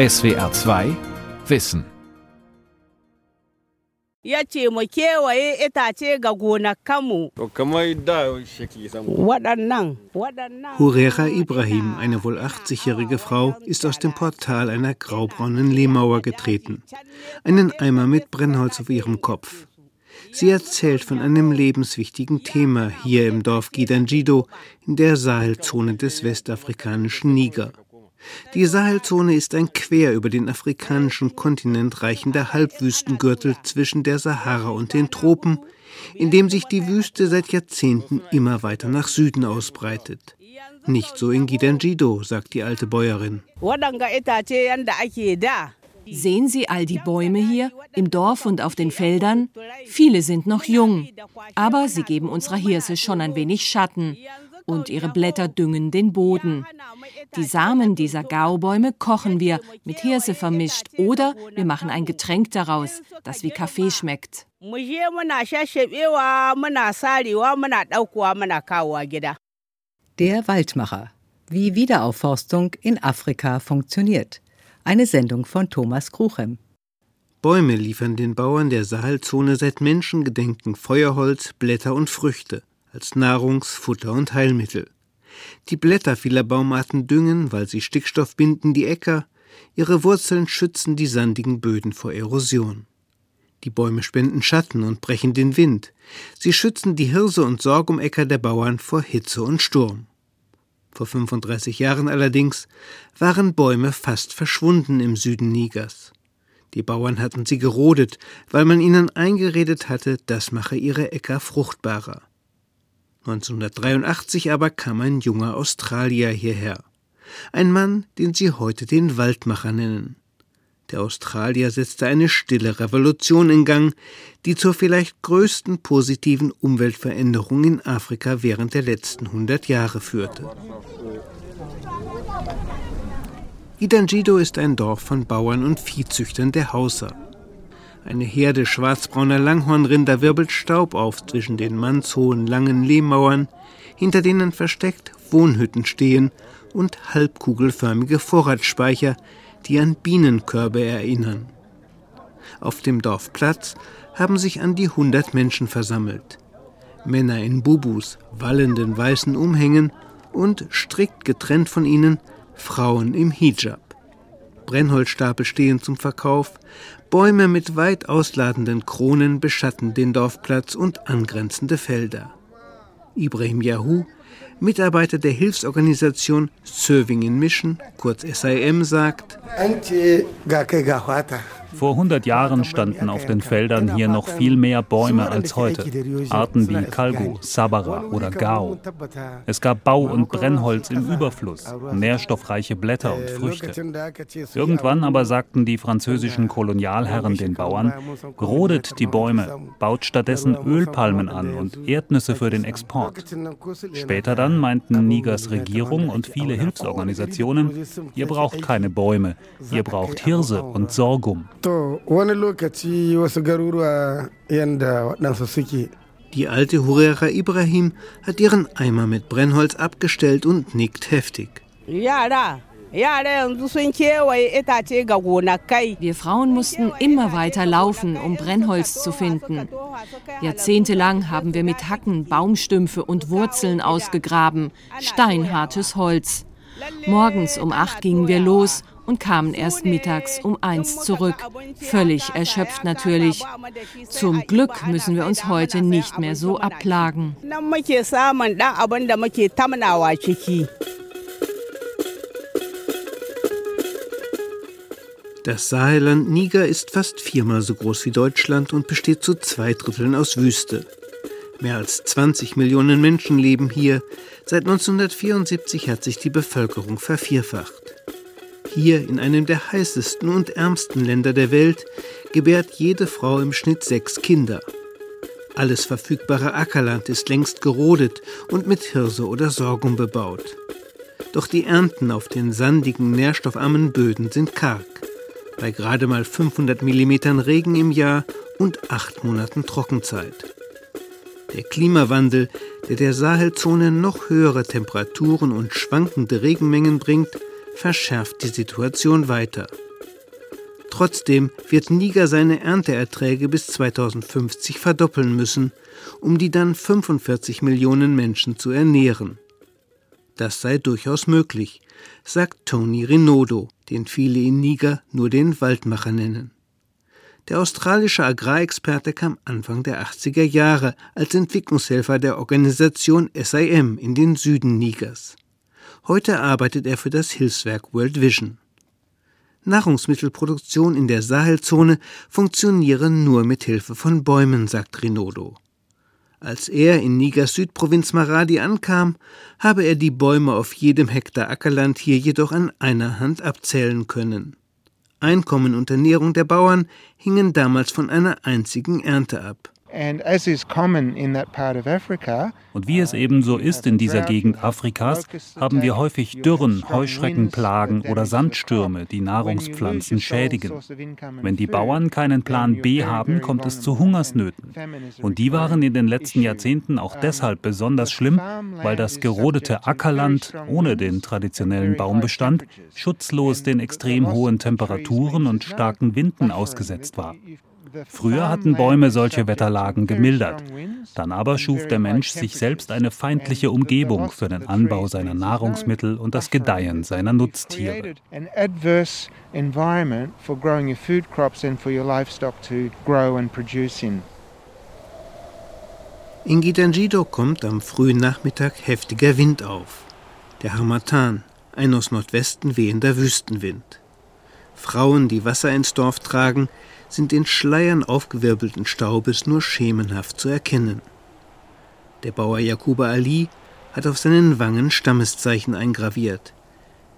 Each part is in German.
SWR 2 Wissen. ya ce mu kewaye itace ga gonakanmu. Waɗannan, waɗannan. Hurera Ibrahim, eine wohl 80-jährige Frau, ist aus dem Portal einer graubraunen Lehmauer getreten. Einen Eimer mit Brennholz auf ihrem Kopf. Sie erzählt von einem lebenswichtigen Thema hier im Dorf Gidanjido in der Sahelzone des westafrikanischen Niger. Die Sahelzone ist ein quer über den afrikanischen Kontinent reichender Halbwüstengürtel zwischen der Sahara und den Tropen, in dem sich die Wüste seit Jahrzehnten immer weiter nach Süden ausbreitet. Nicht so in Gidanjido, sagt die alte Bäuerin. Sehen Sie all die Bäume hier im Dorf und auf den Feldern? Viele sind noch jung, aber sie geben unserer Hirse schon ein wenig Schatten und ihre Blätter düngen den Boden. Die Samen dieser Gaubäume kochen wir mit Hirse vermischt oder wir machen ein Getränk daraus, das wie Kaffee schmeckt. Der Waldmacher. Wie Wiederaufforstung in Afrika funktioniert. Eine Sendung von Thomas Kruchem. Bäume liefern den Bauern der Sahelzone seit Menschengedenken Feuerholz, Blätter und Früchte als Nahrungs-, Futter- und Heilmittel. Die Blätter vieler Baumarten düngen, weil sie Stickstoff binden, die Äcker, ihre Wurzeln schützen die sandigen Böden vor Erosion. Die Bäume spenden Schatten und brechen den Wind. Sie schützen die Hirse und Sorgumäcker der Bauern vor Hitze und Sturm. Vor 35 Jahren allerdings waren Bäume fast verschwunden im Süden Nigers. Die Bauern hatten sie gerodet, weil man ihnen eingeredet hatte, das mache ihre Äcker fruchtbarer. 1983 aber kam ein junger Australier hierher. Ein Mann, den sie heute den Waldmacher nennen. Der Australier setzte eine stille Revolution in Gang, die zur vielleicht größten positiven Umweltveränderung in Afrika während der letzten 100 Jahre führte. Idanjido ist ein Dorf von Bauern und Viehzüchtern der Hausa. Eine Herde schwarzbrauner Langhornrinder wirbelt Staub auf zwischen den mannshohen langen Lehmmauern, hinter denen versteckt Wohnhütten stehen und halbkugelförmige Vorratsspeicher, die an Bienenkörbe erinnern. Auf dem Dorfplatz haben sich an die hundert Menschen versammelt. Männer in Bubus, wallenden weißen Umhängen und strikt getrennt von ihnen Frauen im Hijab. Brennholzstapel stehen zum Verkauf, Bäume mit weit ausladenden Kronen beschatten den Dorfplatz und angrenzende Felder. Ibrahim Yahu, Mitarbeiter der Hilfsorganisation Serving Mission, kurz SIM, sagt, vor 100 Jahren standen auf den Feldern hier noch viel mehr Bäume als heute. Arten wie Kalgo, Sabara oder Gao. Es gab Bau- und Brennholz im Überfluss, nährstoffreiche Blätter und Früchte. Irgendwann aber sagten die französischen Kolonialherren den Bauern, rodet die Bäume, baut stattdessen Ölpalmen an und Erdnüsse für den Export. Später dann meinten Nigers Regierung und viele Hilfsorganisationen, ihr braucht keine Bäume, ihr braucht Hirse und Sorghum. To wani lokaci wasu garuruwa yanda waɗansu suke. Die alte Hurera Ibrahim hat ihren Eimer mit Brennholz abgestellt und nickt heftig. Yara, wir Frauen mussten immer weiter laufen, um Brennholz zu finden. Jahrzehntelang haben wir mit Hacken Baumstümpfe und Wurzeln ausgegraben, steinhartes Holz. Morgens um acht gingen wir los und kamen erst mittags um eins zurück. Völlig erschöpft natürlich. Zum Glück müssen wir uns heute nicht mehr so abplagen. Das Sahelland Niger ist fast viermal so groß wie Deutschland und besteht zu zwei Dritteln aus Wüste. Mehr als 20 Millionen Menschen leben hier. Seit 1974 hat sich die Bevölkerung vervierfacht. Hier in einem der heißesten und ärmsten Länder der Welt gebärt jede Frau im Schnitt sechs Kinder. Alles verfügbare Ackerland ist längst gerodet und mit Hirse oder Sorghum bebaut. Doch die Ernten auf den sandigen, nährstoffarmen Böden sind karg. Bei gerade mal 500 mm Regen im Jahr und acht Monaten Trockenzeit. Der Klimawandel, der der Sahelzone noch höhere Temperaturen und schwankende Regenmengen bringt, verschärft die Situation weiter. Trotzdem wird Niger seine Ernteerträge bis 2050 verdoppeln müssen, um die dann 45 Millionen Menschen zu ernähren. Das sei durchaus möglich, sagt Tony Renaudot, den viele in Niger nur den Waldmacher nennen. Der australische Agrarexperte kam Anfang der 80er Jahre als Entwicklungshelfer der Organisation SIM in den Süden Nigers. Heute arbeitet er für das Hilfswerk World Vision. Nahrungsmittelproduktion in der Sahelzone funktioniere nur mit Hilfe von Bäumen, sagt Rinodo. Als er in Nigers Südprovinz Maradi ankam, habe er die Bäume auf jedem Hektar Ackerland hier jedoch an einer Hand abzählen können. Einkommen und Ernährung der Bauern hingen damals von einer einzigen Ernte ab. Und wie es eben so ist in dieser Gegend Afrikas, haben wir häufig Dürren, Heuschreckenplagen oder Sandstürme, die Nahrungspflanzen schädigen. Wenn die Bauern keinen Plan B haben, kommt es zu Hungersnöten. Und die waren in den letzten Jahrzehnten auch deshalb besonders schlimm, weil das gerodete Ackerland ohne den traditionellen Baumbestand schutzlos den extrem hohen Temperaturen und starken Winden ausgesetzt war. Früher hatten Bäume solche Wetterlagen gemildert. Dann aber schuf der Mensch sich selbst eine feindliche Umgebung für den Anbau seiner Nahrungsmittel und das Gedeihen seiner Nutztiere. In Gitangido kommt am frühen Nachmittag heftiger Wind auf. Der Harmattan, ein aus Nordwesten wehender Wüstenwind. Frauen, die Wasser ins Dorf tragen, sind in Schleiern aufgewirbelten Staubes nur schemenhaft zu erkennen. Der Bauer Jakuba Ali hat auf seinen Wangen Stammeszeichen eingraviert.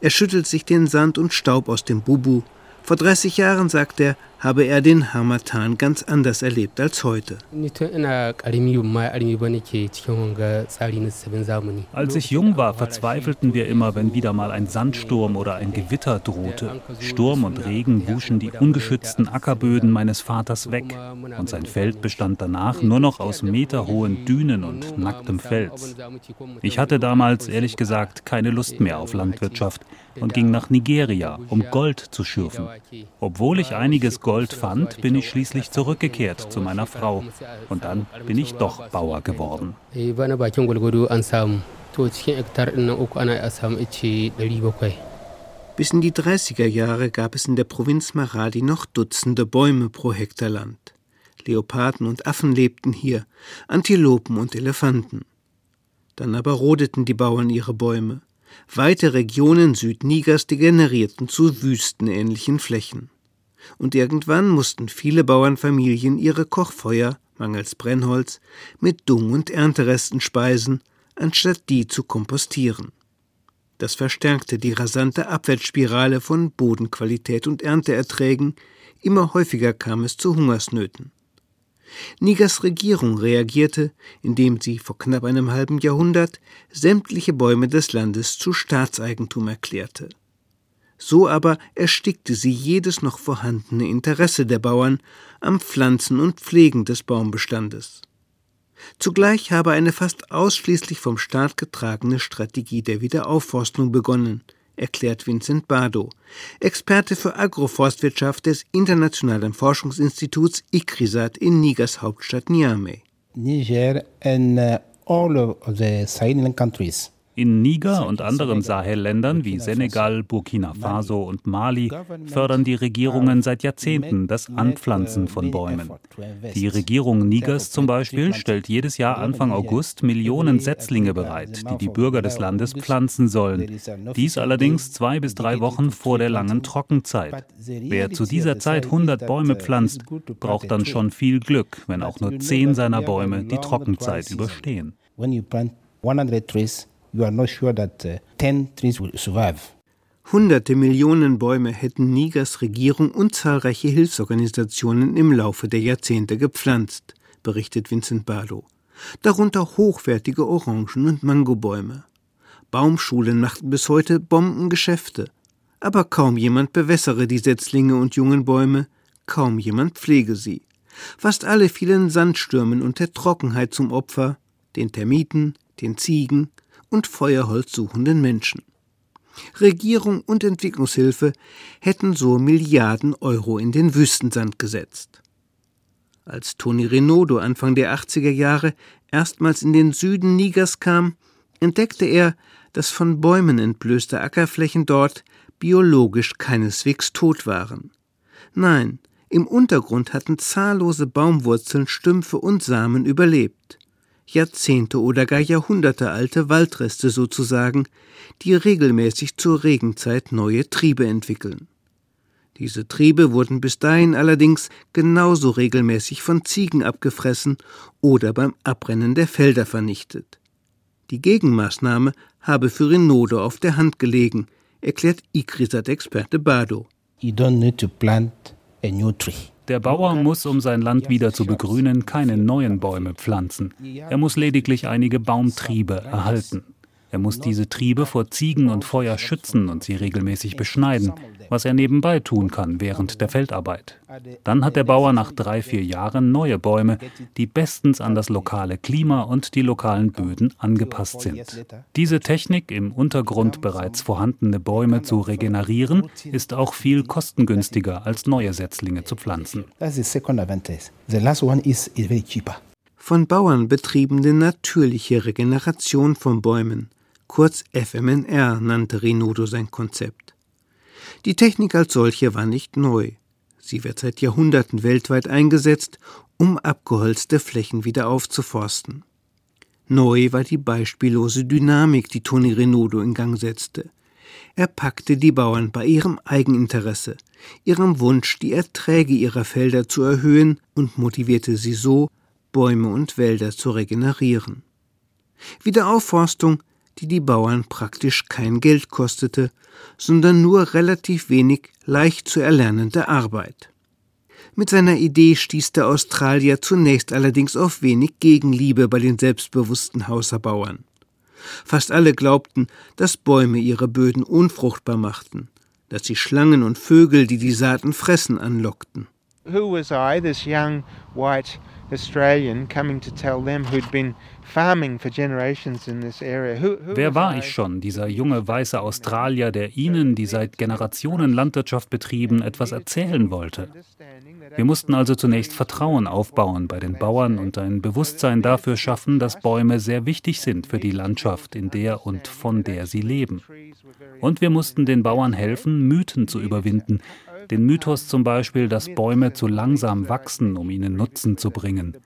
Er schüttelt sich den Sand und Staub aus dem Bubu. Vor 30 Jahren, sagt er, habe er den Harmattan ganz anders erlebt als heute. Als ich jung war, verzweifelten wir immer, wenn wieder mal ein Sandsturm oder ein Gewitter drohte. Sturm und Regen wuschen die ungeschützten Ackerböden meines Vaters weg und sein Feld bestand danach nur noch aus meterhohen Dünen und nacktem Fels. Ich hatte damals ehrlich gesagt keine Lust mehr auf Landwirtschaft und ging nach Nigeria, um Gold zu schürfen. Obwohl ich einiges Gold Gold fand, bin ich schließlich zurückgekehrt zu meiner Frau. Und dann bin ich doch Bauer geworden. Bis in die 30er Jahre gab es in der Provinz Maradi noch Dutzende Bäume pro Hektar Land. Leoparden und Affen lebten hier, Antilopen und Elefanten. Dann aber rodeten die Bauern ihre Bäume. Weite Regionen Südnigers degenerierten zu wüstenähnlichen Flächen und irgendwann mussten viele Bauernfamilien ihre Kochfeuer, mangels Brennholz, mit Dung- und Ernteresten speisen, anstatt die zu kompostieren. Das verstärkte die rasante Abwärtsspirale von Bodenqualität und Ernteerträgen, immer häufiger kam es zu Hungersnöten. Nigers Regierung reagierte, indem sie vor knapp einem halben Jahrhundert sämtliche Bäume des Landes zu Staatseigentum erklärte. So aber erstickte sie jedes noch vorhandene Interesse der Bauern am Pflanzen und Pflegen des Baumbestandes. Zugleich habe eine fast ausschließlich vom Staat getragene Strategie der Wiederaufforstung begonnen, erklärt Vincent Bardo, Experte für Agroforstwirtschaft des Internationalen Forschungsinstituts ICRISAT in Nigers Hauptstadt Niamey. Niger and uh, all of the Sahelin countries in Niger und anderen Sahelländern wie Senegal, Burkina Faso und Mali fördern die Regierungen seit Jahrzehnten das Anpflanzen von Bäumen. Die Regierung Nigers zum Beispiel stellt jedes Jahr Anfang August Millionen Setzlinge bereit, die die Bürger des Landes pflanzen sollen. Dies allerdings zwei bis drei Wochen vor der langen Trockenzeit. Wer zu dieser Zeit 100 Bäume pflanzt, braucht dann schon viel Glück, wenn auch nur zehn seiner Bäume die Trockenzeit überstehen. 100 trees you are not sure that uh, 10 trees will survive. Hunderte Millionen Bäume hätten Nigers Regierung und zahlreiche Hilfsorganisationen im Laufe der Jahrzehnte gepflanzt, berichtet Vincent Barlow. Darunter hochwertige Orangen- und Mangobäume. Baumschulen machten bis heute Bombengeschäfte. Aber kaum jemand bewässere die Setzlinge und jungen Bäume, kaum jemand pflege sie. Fast alle fielen Sandstürmen und der Trockenheit zum Opfer, den Termiten, den Ziegen, und Feuerholz suchenden Menschen. Regierung und Entwicklungshilfe hätten so Milliarden Euro in den Wüstensand gesetzt. Als Toni Renaudot Anfang der 80er Jahre erstmals in den Süden Nigers kam, entdeckte er, dass von Bäumen entblößte Ackerflächen dort biologisch keineswegs tot waren. Nein, im Untergrund hatten zahllose Baumwurzeln, Stümpfe und Samen überlebt. Jahrzehnte oder gar Jahrhunderte alte Waldreste sozusagen, die regelmäßig zur Regenzeit neue Triebe entwickeln. Diese Triebe wurden bis dahin allerdings genauso regelmäßig von Ziegen abgefressen oder beim Abrennen der Felder vernichtet. Die Gegenmaßnahme habe für Renodo auf der Hand gelegen, erklärt ICRISAT-Experte Bado. You don't need to plant. Der Bauer muss, um sein Land wieder zu begrünen, keine neuen Bäume pflanzen. Er muss lediglich einige Baumtriebe erhalten. Er muss diese Triebe vor Ziegen und Feuer schützen und sie regelmäßig beschneiden, was er nebenbei tun kann während der Feldarbeit. Dann hat der Bauer nach drei, vier Jahren neue Bäume, die bestens an das lokale Klima und die lokalen Böden angepasst sind. Diese Technik, im Untergrund bereits vorhandene Bäume zu regenerieren, ist auch viel kostengünstiger als neue Setzlinge zu pflanzen. Von Bauern betriebene natürliche Regeneration von Bäumen kurz FMNR nannte Renaudot sein Konzept. Die Technik als solche war nicht neu. Sie wird seit Jahrhunderten weltweit eingesetzt, um abgeholzte Flächen wieder aufzuforsten. Neu war die beispiellose Dynamik, die Toni Renaudot in Gang setzte. Er packte die Bauern bei ihrem Eigeninteresse, ihrem Wunsch, die Erträge ihrer Felder zu erhöhen und motivierte sie so, Bäume und Wälder zu regenerieren. Wiederaufforstung die die Bauern praktisch kein Geld kostete, sondern nur relativ wenig leicht zu erlernende Arbeit. Mit seiner Idee stieß der Australier zunächst allerdings auf wenig Gegenliebe bei den selbstbewussten Hauserbauern. Fast alle glaubten, dass Bäume ihre Böden unfruchtbar machten, dass sie Schlangen und Vögel, die die Saaten fressen, anlockten. Who was I, this young white Australian, coming to tell them who'd been Wer war ich schon, dieser junge weiße Australier, der Ihnen, die seit Generationen Landwirtschaft betrieben, etwas erzählen wollte? Wir mussten also zunächst Vertrauen aufbauen bei den Bauern und ein Bewusstsein dafür schaffen, dass Bäume sehr wichtig sind für die Landschaft, in der und von der sie leben. Und wir mussten den Bauern helfen, Mythen zu überwinden, den Mythos zum Beispiel, dass Bäume zu langsam wachsen, um ihnen Nutzen zu bringen.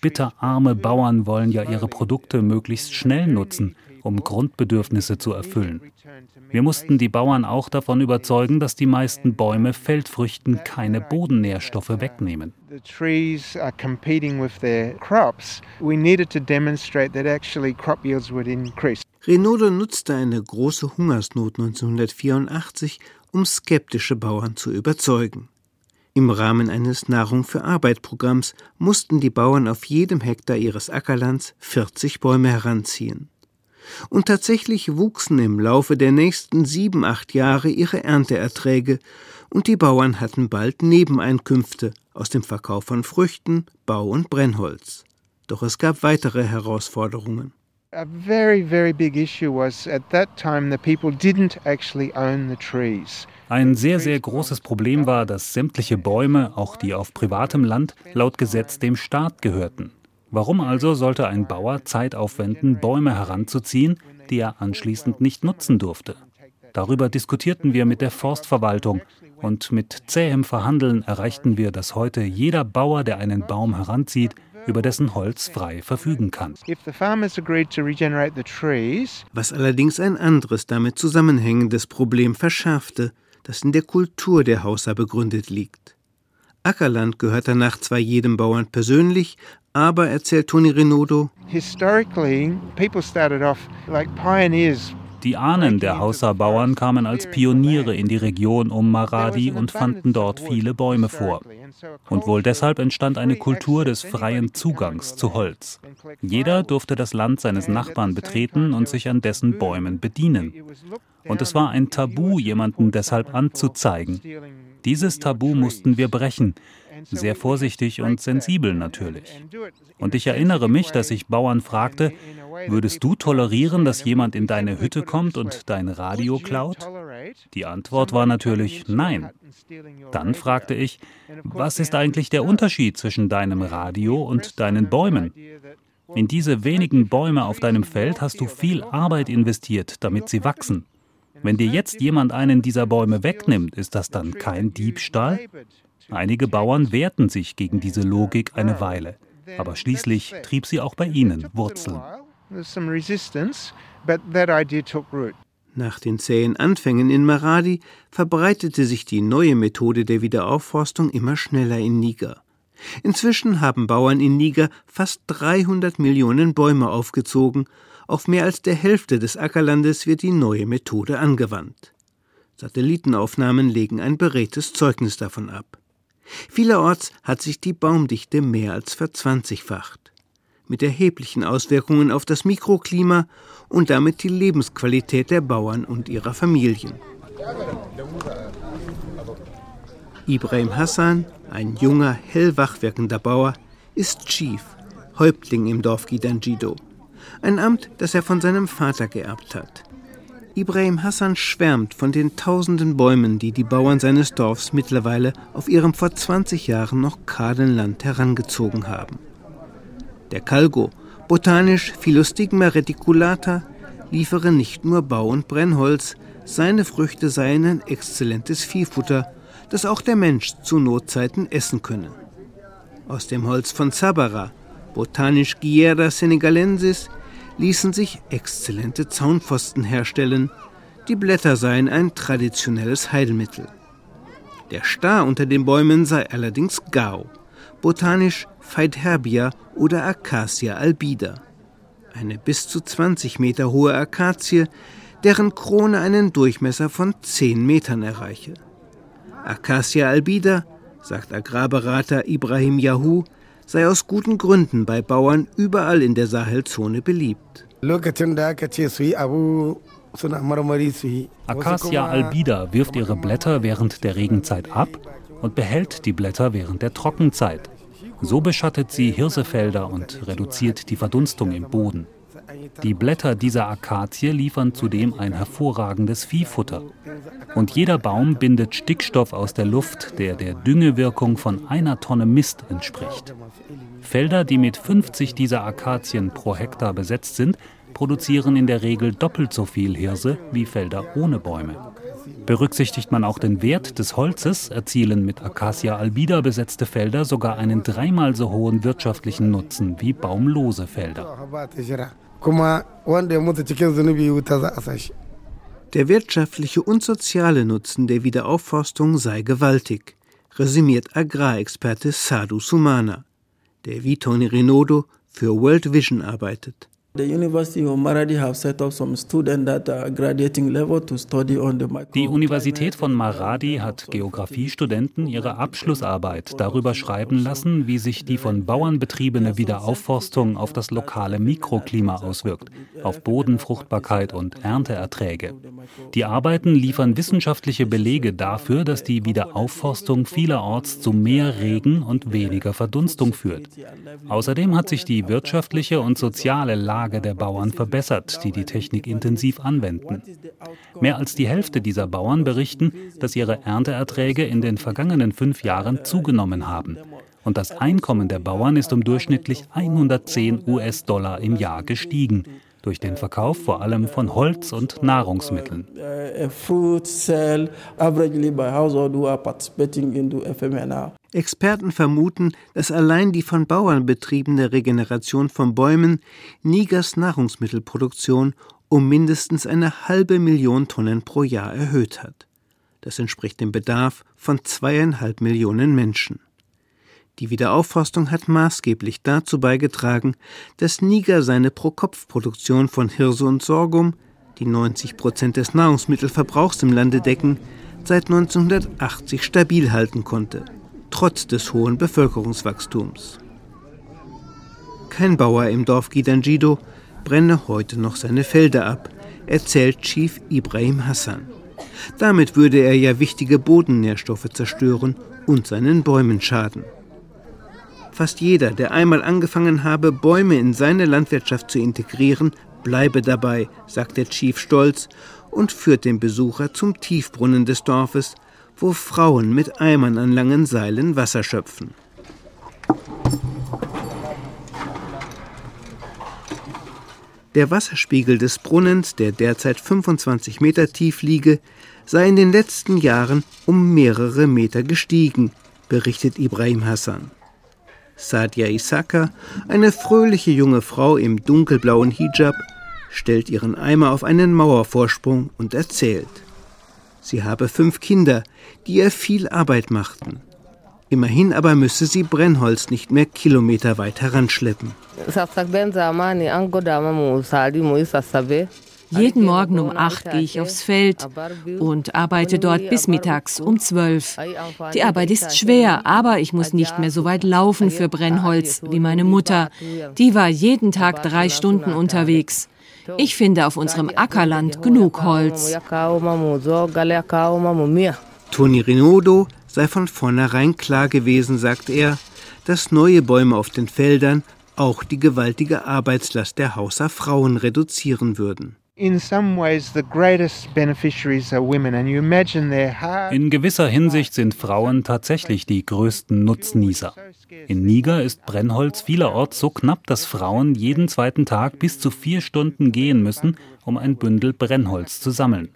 Bitterarme Bauern wollen ja ihre Produkte möglichst schnell nutzen, um Grundbedürfnisse zu erfüllen. Wir mussten die Bauern auch davon überzeugen, dass die meisten Bäume Feldfrüchten keine Bodennährstoffe wegnehmen. Renaudot nutzte eine große Hungersnot 1984, um skeptische Bauern zu überzeugen. Im Rahmen eines Nahrung für Arbeit Programms mussten die Bauern auf jedem Hektar ihres Ackerlands 40 Bäume heranziehen. Und tatsächlich wuchsen im Laufe der nächsten sieben, acht Jahre ihre Ernteerträge, und die Bauern hatten bald Nebeneinkünfte aus dem Verkauf von Früchten, Bau und Brennholz. Doch es gab weitere Herausforderungen. A very, very big issue was at that time the people didn't actually own the trees. Ein sehr, sehr großes Problem war, dass sämtliche Bäume, auch die auf privatem Land, laut Gesetz dem Staat gehörten. Warum also sollte ein Bauer Zeit aufwenden, Bäume heranzuziehen, die er anschließend nicht nutzen durfte? Darüber diskutierten wir mit der Forstverwaltung und mit zähem Verhandeln erreichten wir, dass heute jeder Bauer, der einen Baum heranzieht, über dessen Holz frei verfügen kann. Was allerdings ein anderes damit zusammenhängendes Problem verschärfte, das in der Kultur der Hauser begründet liegt. Ackerland gehört danach zwar jedem Bauern persönlich, aber, erzählt Toni Renaudot, historically people started off like pioneers die Ahnen der Hausa-Bauern kamen als Pioniere in die Region um Maradi und fanden dort viele Bäume vor. Und wohl deshalb entstand eine Kultur des freien Zugangs zu Holz. Jeder durfte das Land seines Nachbarn betreten und sich an dessen Bäumen bedienen. Und es war ein Tabu, jemanden deshalb anzuzeigen. Dieses Tabu mussten wir brechen, Sehr vorsichtig und sensibel natürlich. Und ich erinnere mich, dass ich Bauern fragte, würdest du tolerieren, dass jemand in deine Hütte kommt und dein Radio klaut? Die Antwort war natürlich nein. Dann fragte ich, was ist eigentlich der Unterschied zwischen deinem Radio und deinen Bäumen? In diese wenigen Bäume auf deinem Feld hast du viel Arbeit investiert, damit sie wachsen. Wenn dir jetzt jemand einen dieser Bäume wegnimmt, ist das dann kein Diebstahl? Einige Bauern wehrten sich gegen diese Logik eine Weile, aber schließlich trieb sie auch bei ihnen Wurzeln. Nach den zähen Anfängen in Maradi verbreitete sich die neue Methode der Wiederaufforstung immer schneller in Niger. Inzwischen haben Bauern in Niger fast 300 Millionen Bäume aufgezogen auf mehr als der Hälfte des Ackerlandes wird die neue Methode angewandt. Satellitenaufnahmen legen ein beredtes Zeugnis davon ab. Vielerorts hat sich die Baumdichte mehr als verzwanzigfacht, mit erheblichen Auswirkungen auf das Mikroklima und damit die Lebensqualität der Bauern und ihrer Familien. Ibrahim Hassan, ein junger, hellwach wirkender Bauer, ist Chief, Häuptling im Dorf Gidanjido ein Amt, das er von seinem Vater geerbt hat. Ibrahim Hassan schwärmt von den tausenden Bäumen, die die Bauern seines Dorfs mittlerweile auf ihrem vor 20 Jahren noch kahlen Land herangezogen haben. Der Calgo, botanisch Philostigma reticulata, liefere nicht nur Bau- und Brennholz, seine Früchte seien ein exzellentes Viehfutter, das auch der Mensch zu Notzeiten essen könne. Aus dem Holz von Sabara, botanisch Giera senegalensis, ließen sich exzellente Zaunpfosten herstellen. Die Blätter seien ein traditionelles Heilmittel. Der Star unter den Bäumen sei allerdings Gao, botanisch Phaidherbia oder Acacia albida. Eine bis zu 20 Meter hohe Akazie, deren Krone einen Durchmesser von 10 Metern erreiche. Acacia albida, sagt Agrarberater Ibrahim Yahu, sei aus guten Gründen bei Bauern überall in der Sahelzone beliebt. Acacia albida wirft ihre Blätter während der Regenzeit ab und behält die Blätter während der Trockenzeit. So beschattet sie Hirsefelder und reduziert die Verdunstung im Boden. Die Blätter dieser Akazie liefern zudem ein hervorragendes Viehfutter. Und jeder Baum bindet Stickstoff aus der Luft, der der Düngewirkung von einer Tonne Mist entspricht. Felder, die mit 50 dieser Akazien pro Hektar besetzt sind, produzieren in der Regel doppelt so viel Hirse wie Felder ohne Bäume. Berücksichtigt man auch den Wert des Holzes, erzielen mit Acacia albida besetzte Felder sogar einen dreimal so hohen wirtschaftlichen Nutzen wie baumlose Felder. Der wirtschaftliche und soziale Nutzen der Wiederaufforstung sei gewaltig, resümiert Agrarexperte Sadhu Sumana, der wie Tony Renodo für World Vision arbeitet. Die Universität von Maradi hat Geografiestudenten ihre Abschlussarbeit darüber schreiben lassen, wie sich die von Bauern betriebene Wiederaufforstung auf das lokale Mikroklima auswirkt, auf Bodenfruchtbarkeit und Ernteerträge. Die Arbeiten liefern wissenschaftliche Belege dafür, dass die Wiederaufforstung vielerorts zu mehr Regen und weniger Verdunstung führt. Außerdem hat sich die wirtschaftliche und soziale Lage Lage der Bauern verbessert, die die Technik intensiv anwenden. Mehr als die Hälfte dieser Bauern berichten, dass ihre Ernteerträge in den vergangenen fünf Jahren zugenommen haben. Und das Einkommen der Bauern ist um durchschnittlich 110 US-Dollar im Jahr gestiegen durch den Verkauf vor allem von Holz und Nahrungsmitteln. Experten vermuten, dass allein die von Bauern betriebene Regeneration von Bäumen Nigers Nahrungsmittelproduktion um mindestens eine halbe Million Tonnen pro Jahr erhöht hat. Das entspricht dem Bedarf von zweieinhalb Millionen Menschen. Die Wiederaufforstung hat maßgeblich dazu beigetragen, dass Niger seine Pro-Kopf-Produktion von Hirse und Sorghum, die 90 Prozent des Nahrungsmittelverbrauchs im Lande decken, seit 1980 stabil halten konnte, trotz des hohen Bevölkerungswachstums. Kein Bauer im Dorf Gidanjido brenne heute noch seine Felder ab, erzählt Chief Ibrahim Hassan. Damit würde er ja wichtige Bodennährstoffe zerstören und seinen Bäumen schaden. Fast jeder, der einmal angefangen habe, Bäume in seine Landwirtschaft zu integrieren, bleibe dabei, sagt der Chief stolz und führt den Besucher zum Tiefbrunnen des Dorfes, wo Frauen mit Eimern an langen Seilen Wasser schöpfen. Der Wasserspiegel des Brunnens, der derzeit 25 Meter tief liege, sei in den letzten Jahren um mehrere Meter gestiegen, berichtet Ibrahim Hassan. Sadia Isaka, eine fröhliche junge Frau im dunkelblauen Hijab, stellt ihren Eimer auf einen Mauervorsprung und erzählt. Sie habe fünf Kinder, die ihr viel Arbeit machten. Immerhin aber müsse sie Brennholz nicht mehr Kilometer weit heranschleppen. Jeden Morgen um acht gehe ich aufs Feld und arbeite dort bis mittags um zwölf. Die Arbeit ist schwer, aber ich muss nicht mehr so weit laufen für Brennholz wie meine Mutter. Die war jeden Tag drei Stunden unterwegs. Ich finde auf unserem Ackerland genug Holz. Toni Rinodo sei von vornherein klar gewesen, sagt er, dass neue Bäume auf den Feldern auch die gewaltige Arbeitslast der Hauser Frauen reduzieren würden. In gewisser Hinsicht sind Frauen tatsächlich die größten Nutznießer. In Niger ist Brennholz vielerorts so knapp, dass Frauen jeden zweiten Tag bis zu vier Stunden gehen müssen, um ein Bündel Brennholz zu sammeln.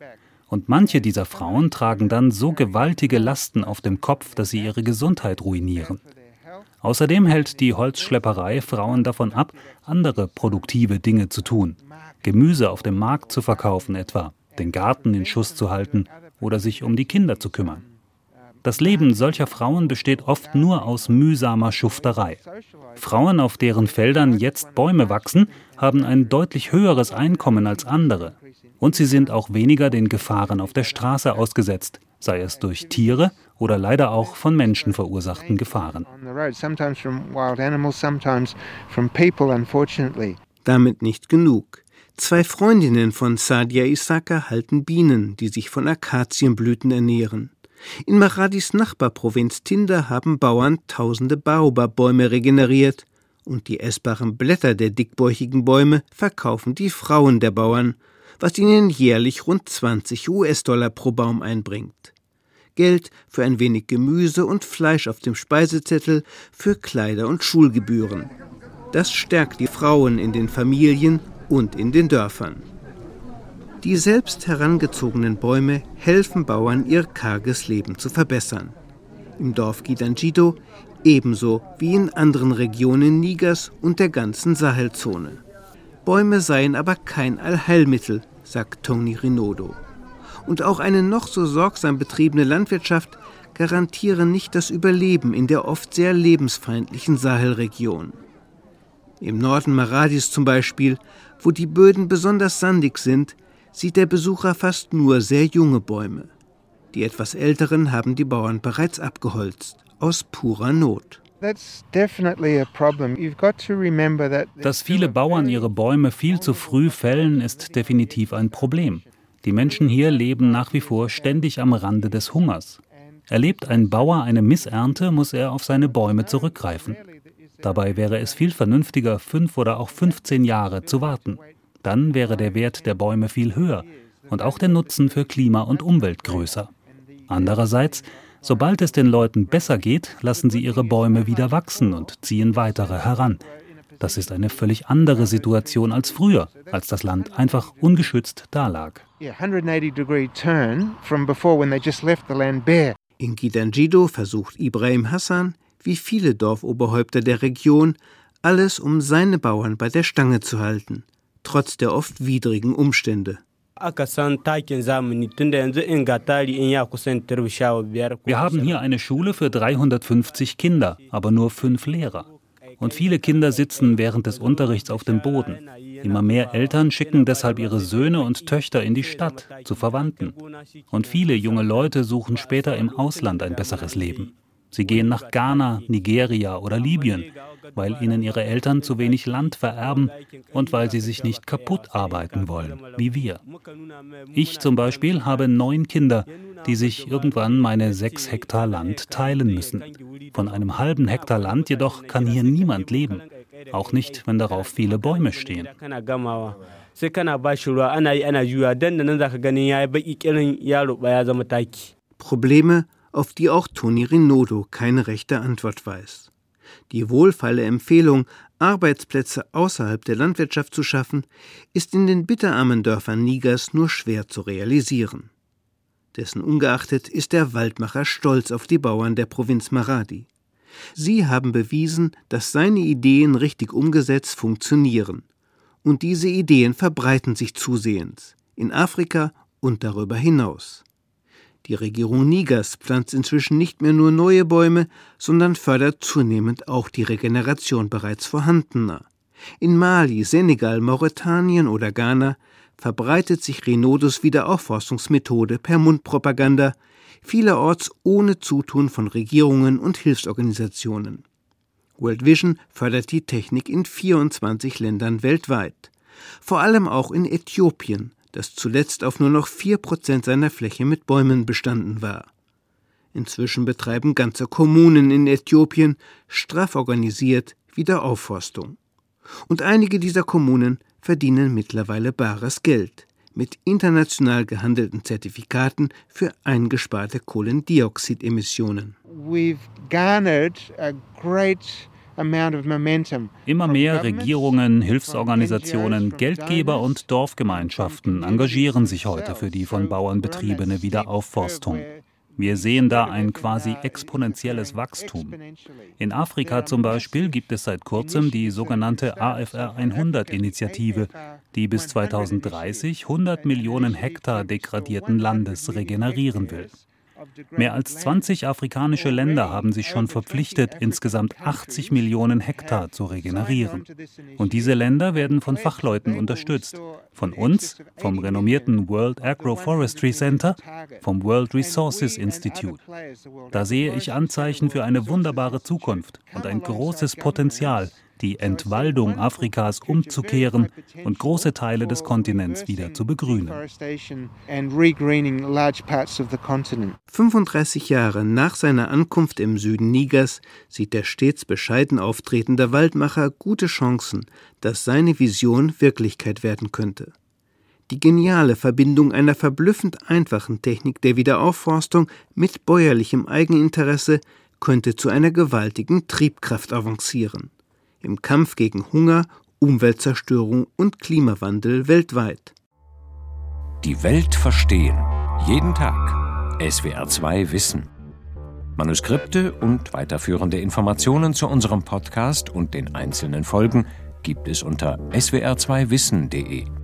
Und manche dieser Frauen tragen dann so gewaltige Lasten auf dem Kopf, dass sie ihre Gesundheit ruinieren. Außerdem hält die Holzschlepperei Frauen davon ab, andere produktive Dinge zu tun. Gemüse auf dem Markt zu verkaufen etwa, den Garten in Schuss zu halten oder sich um die Kinder zu kümmern. Das Leben solcher Frauen besteht oft nur aus mühsamer Schufterei. Frauen, auf deren Feldern jetzt Bäume wachsen, haben ein deutlich höheres Einkommen als andere. Und sie sind auch weniger den Gefahren auf der Straße ausgesetzt, sei es durch Tiere oder leider auch von Menschen verursachten Gefahren. Damit nicht genug. Zwei Freundinnen von Sadia Isaka halten Bienen, die sich von Akazienblüten ernähren. In Maradis Nachbarprovinz Tinder haben Bauern tausende Baobab-Bäume regeneriert und die essbaren Blätter der dickbäuchigen Bäume verkaufen die Frauen der Bauern, was ihnen jährlich rund 20 US-Dollar pro Baum einbringt. Geld für ein wenig Gemüse und Fleisch auf dem Speisezettel, für Kleider und Schulgebühren. Das stärkt die Frauen in den Familien und in den Dörfern. Die selbst herangezogenen Bäume helfen Bauern, ihr karges Leben zu verbessern. Im Dorf Gidanjido ebenso wie in anderen Regionen Nigers und der ganzen Sahelzone. Bäume seien aber kein Allheilmittel, sagt Tony Rinodo. Und auch eine noch so sorgsam betriebene Landwirtschaft garantiere nicht das Überleben in der oft sehr lebensfeindlichen Sahelregion. Im Norden Maradis zum Beispiel wo die Böden besonders sandig sind, sieht der Besucher fast nur sehr junge Bäume. Die etwas älteren haben die Bauern bereits abgeholzt, aus purer Not. Dass viele Bauern ihre Bäume viel zu früh fällen, ist definitiv ein Problem. Die Menschen hier leben nach wie vor ständig am Rande des Hungers. Erlebt ein Bauer eine Missernte, muss er auf seine Bäume zurückgreifen. Dabei wäre es viel vernünftiger, fünf oder auch 15 Jahre zu warten. Dann wäre der Wert der Bäume viel höher und auch der Nutzen für Klima und Umwelt größer. Andererseits, sobald es den Leuten besser geht, lassen sie ihre Bäume wieder wachsen und ziehen weitere heran. Das ist eine völlig andere Situation als früher, als das Land einfach ungeschützt dalag. In Gidanjido versucht Ibrahim Hassan, wie viele Dorfoberhäupter der Region, alles um seine Bauern bei der Stange zu halten, trotz der oft widrigen Umstände. Wir haben hier eine Schule für 350 Kinder, aber nur fünf Lehrer. Und viele Kinder sitzen während des Unterrichts auf dem Boden. Immer mehr Eltern schicken deshalb ihre Söhne und Töchter in die Stadt, zu Verwandten. Und viele junge Leute suchen später im Ausland ein besseres Leben. Sie gehen nach Ghana, Nigeria oder Libyen, weil ihnen ihre Eltern zu wenig Land vererben und weil sie sich nicht kaputt arbeiten wollen, wie wir. Ich zum Beispiel habe neun Kinder, die sich irgendwann meine sechs Hektar Land teilen müssen. Von einem halben Hektar Land jedoch kann hier niemand leben, auch nicht, wenn darauf viele Bäume stehen. Probleme auf die auch Toni Rinodo keine rechte Antwort weiß. Die wohlfeile Empfehlung, Arbeitsplätze außerhalb der Landwirtschaft zu schaffen, ist in den bitterarmen Dörfern Nigers nur schwer zu realisieren. Dessen ungeachtet ist der Waldmacher stolz auf die Bauern der Provinz Maradi. Sie haben bewiesen, dass seine Ideen richtig umgesetzt funktionieren. Und diese Ideen verbreiten sich zusehends in Afrika und darüber hinaus. Die Regierung Nigers pflanzt inzwischen nicht mehr nur neue Bäume, sondern fördert zunehmend auch die Regeneration bereits vorhandener. In Mali, Senegal, Mauretanien oder Ghana verbreitet sich Renodos Wiederaufforstungsmethode per Mundpropaganda, vielerorts ohne Zutun von Regierungen und Hilfsorganisationen. World Vision fördert die Technik in 24 Ländern weltweit, vor allem auch in Äthiopien, das zuletzt auf nur noch vier Prozent seiner Fläche mit Bäumen bestanden war. Inzwischen betreiben ganze Kommunen in Äthiopien straff organisiert Wiederaufforstung. Und einige dieser Kommunen verdienen mittlerweile bares Geld mit international gehandelten Zertifikaten für eingesparte Kohlendioxidemissionen. We've garnered a great Immer mehr Regierungen, Hilfsorganisationen, Geldgeber und Dorfgemeinschaften engagieren sich heute für die von Bauern betriebene Wiederaufforstung. Wir sehen da ein quasi exponentielles Wachstum. In Afrika zum Beispiel gibt es seit kurzem die sogenannte AFR 100-Initiative, die bis 2030 100 Millionen Hektar degradierten Landes regenerieren will. Mehr als 20 afrikanische Länder haben sich schon verpflichtet, insgesamt 80 Millionen Hektar zu regenerieren. Und diese Länder werden von Fachleuten unterstützt. Von uns, vom renommierten World Agroforestry Center, vom World Resources Institute. Da sehe ich Anzeichen für eine wunderbare Zukunft und ein großes Potenzial, die Entwaldung Afrikas umzukehren und große Teile des Kontinents wieder zu begrünen. 35 Jahre nach seiner Ankunft im Süden Nigers sieht der stets bescheiden auftretende Waldmacher gute Chancen, dass seine Vision Wirklichkeit werden könnte. Die geniale Verbindung einer verblüffend einfachen Technik der Wiederaufforstung mit bäuerlichem Eigeninteresse könnte zu einer gewaltigen Triebkraft avancieren im Kampf gegen Hunger, Umweltzerstörung und Klimawandel weltweit. Die Welt verstehen. Jeden Tag. SWR2 Wissen. Manuskripte und weiterführende Informationen zu unserem Podcast und den einzelnen Folgen gibt es unter swr2wissen.de.